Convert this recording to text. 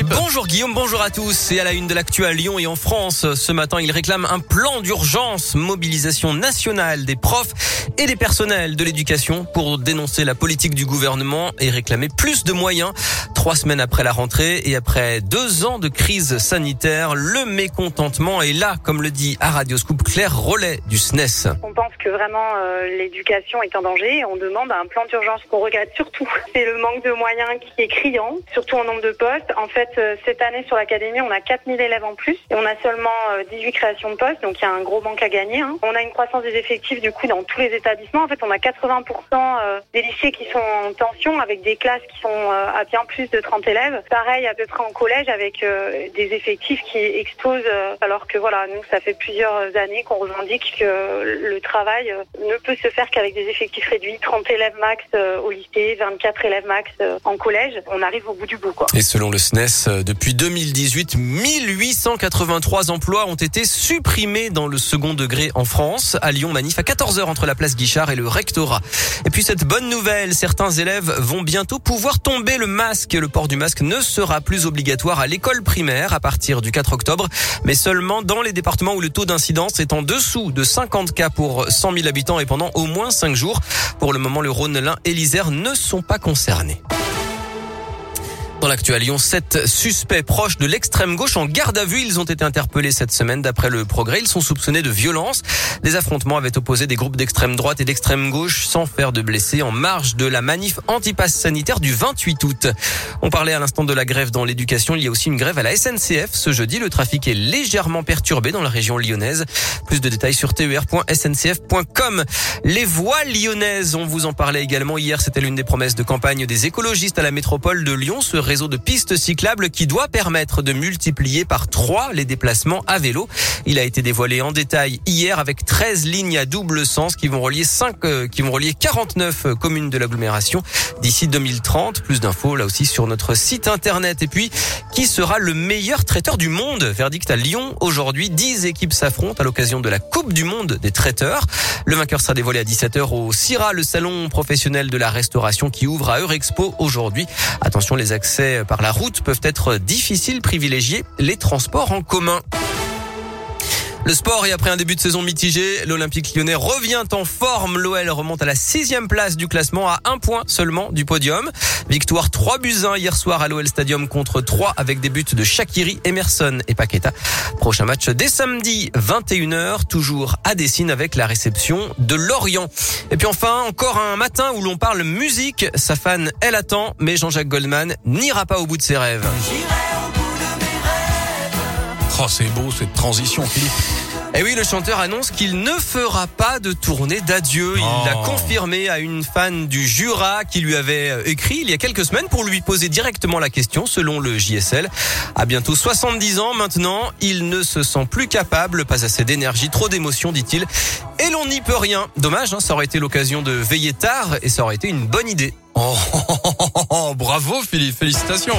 Bonjour Guillaume, bonjour à tous. Et à la une de l'actu à Lyon et en France, ce matin, il réclame un plan d'urgence, mobilisation nationale des profs et des personnels de l'éducation pour dénoncer la politique du gouvernement et réclamer plus de moyens. Trois semaines après la rentrée et après deux ans de crise sanitaire, le mécontentement est là, comme le dit à Radio Scoop Claire Rollet du SNES. On pense que vraiment euh, l'éducation est en danger et on demande un plan d'urgence qu'on regrette surtout. C'est le manque de moyens qui est criant, surtout en nombre de postes. En fait, euh, cette année sur l'académie, on a 4000 élèves en plus et on a seulement 18 euh, créations de postes, donc il y a un gros manque à gagner. Hein. On a une croissance des effectifs du coup dans tous les établissements. En fait, on a 80% euh, des lycées qui sont en tension avec des classes qui sont à bien plus de 30 élèves. Pareil à peu près en collège avec des effectifs qui explosent alors que voilà, nous ça fait plusieurs années qu'on revendique que le travail ne peut se faire qu'avec des effectifs réduits, 30 élèves max au lycée, 24 élèves max en collège. On arrive au bout du bout quoi. Et selon le SNES, euh, depuis 2018, 1883 emplois ont été supprimés dans le second degré en France. À Lyon, manif à 14h entre la place Guichard et le rectorat. Et puis cette bonne nouvelle, certains élèves vont bientôt pouvoir tomber le masque. Le port du masque ne sera plus obligatoire à l'école primaire à partir du 4 octobre, mais seulement dans les départements où le taux d'incidence est en dessous de 50 cas pour 100 000 habitants et pendant au moins 5 jours. Pour le moment, le Rhône, l'Ain et l'Isère ne sont pas concernés. Dans l'actu à Lyon, sept suspects proches de l'extrême gauche en garde à vue. Ils ont été interpellés cette semaine d'après le progrès. Ils sont soupçonnés de violence. Des affrontements avaient opposé des groupes d'extrême droite et d'extrême gauche sans faire de blessés en marge de la manif anti-pass sanitaire du 28 août. On parlait à l'instant de la grève dans l'éducation. Il y a aussi une grève à la SNCF. Ce jeudi, le trafic est légèrement perturbé dans la région lyonnaise. Plus de détails sur ter.sncf.com. Les voies lyonnaises, on vous en parlait également hier. C'était l'une des promesses de campagne des écologistes à la métropole de Lyon réseau de pistes cyclables qui doit permettre de multiplier par trois les déplacements à vélo. Il a été dévoilé en détail hier avec 13 lignes à double sens qui vont relier 5, euh, qui vont relier 49 euh, communes de l'agglomération d'ici 2030. Plus d'infos là aussi sur notre site internet. Et puis, qui sera le meilleur traiteur du monde? Verdict à Lyon. Aujourd'hui, 10 équipes s'affrontent à l'occasion de la Coupe du monde des traiteurs. Le vainqueur sera dévoilé à 17h au CIRA, le salon professionnel de la restauration qui ouvre à Eurexpo aujourd'hui. Attention, les accès par la route peuvent être difficiles, privilégier les transports en commun. Le sport et après un début de saison mitigé, l'Olympique lyonnais revient en forme. L'OL remonte à la sixième place du classement à un point seulement du podium. Victoire 3 buts 1 hier soir à l'OL Stadium contre 3 avec des buts de Shakiri, Emerson et Paqueta. Prochain match dès samedi 21h, toujours à Dessine avec la réception de Lorient. Et puis enfin, encore un matin où l'on parle musique. Sa fan, elle attend, mais Jean-Jacques Goldman n'ira pas au bout de ses rêves. Oh, c'est beau cette transition, Philippe. Et eh oui, le chanteur annonce qu'il ne fera pas de tournée d'adieu. Il l'a Oh. confirmé à une fan du Jura qui lui avait euh, écrit il y a quelques semaines pour lui poser directement la question selon le JSL. À bientôt 70 ans maintenant, il ne se sent plus capable, pas assez d'énergie, trop d'émotions, dit-il. Et l'on n'y peut rien. Dommage, hein, ça aurait été l'occasion de veiller tard et ça aurait été une bonne idée. Oh, bravo Philippe, félicitations.